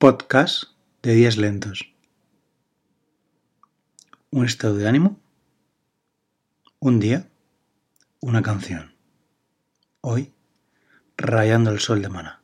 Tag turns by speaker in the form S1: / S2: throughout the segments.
S1: Podcast de días lentos. Un estado de ánimo. Un día. Una canción. Hoy, rayando el sol de Mana.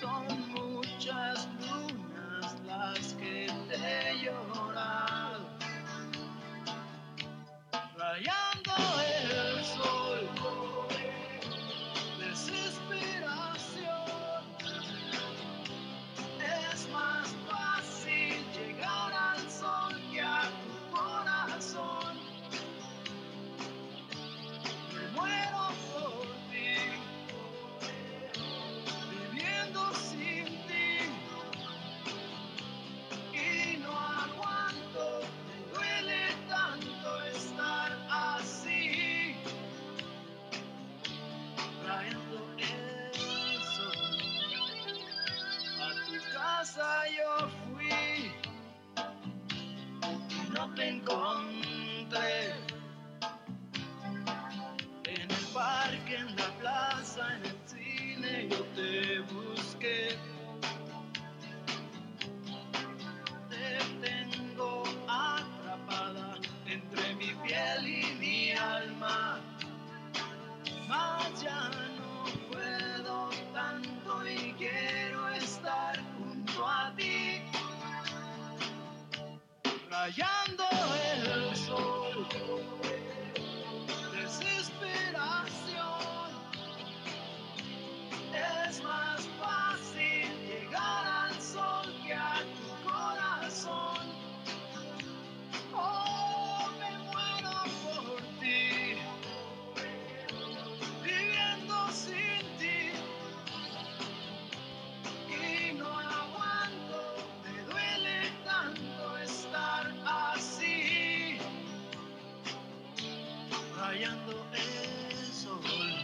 S2: Son muchas lunas las que te he yeah. gone. Rayando rayando.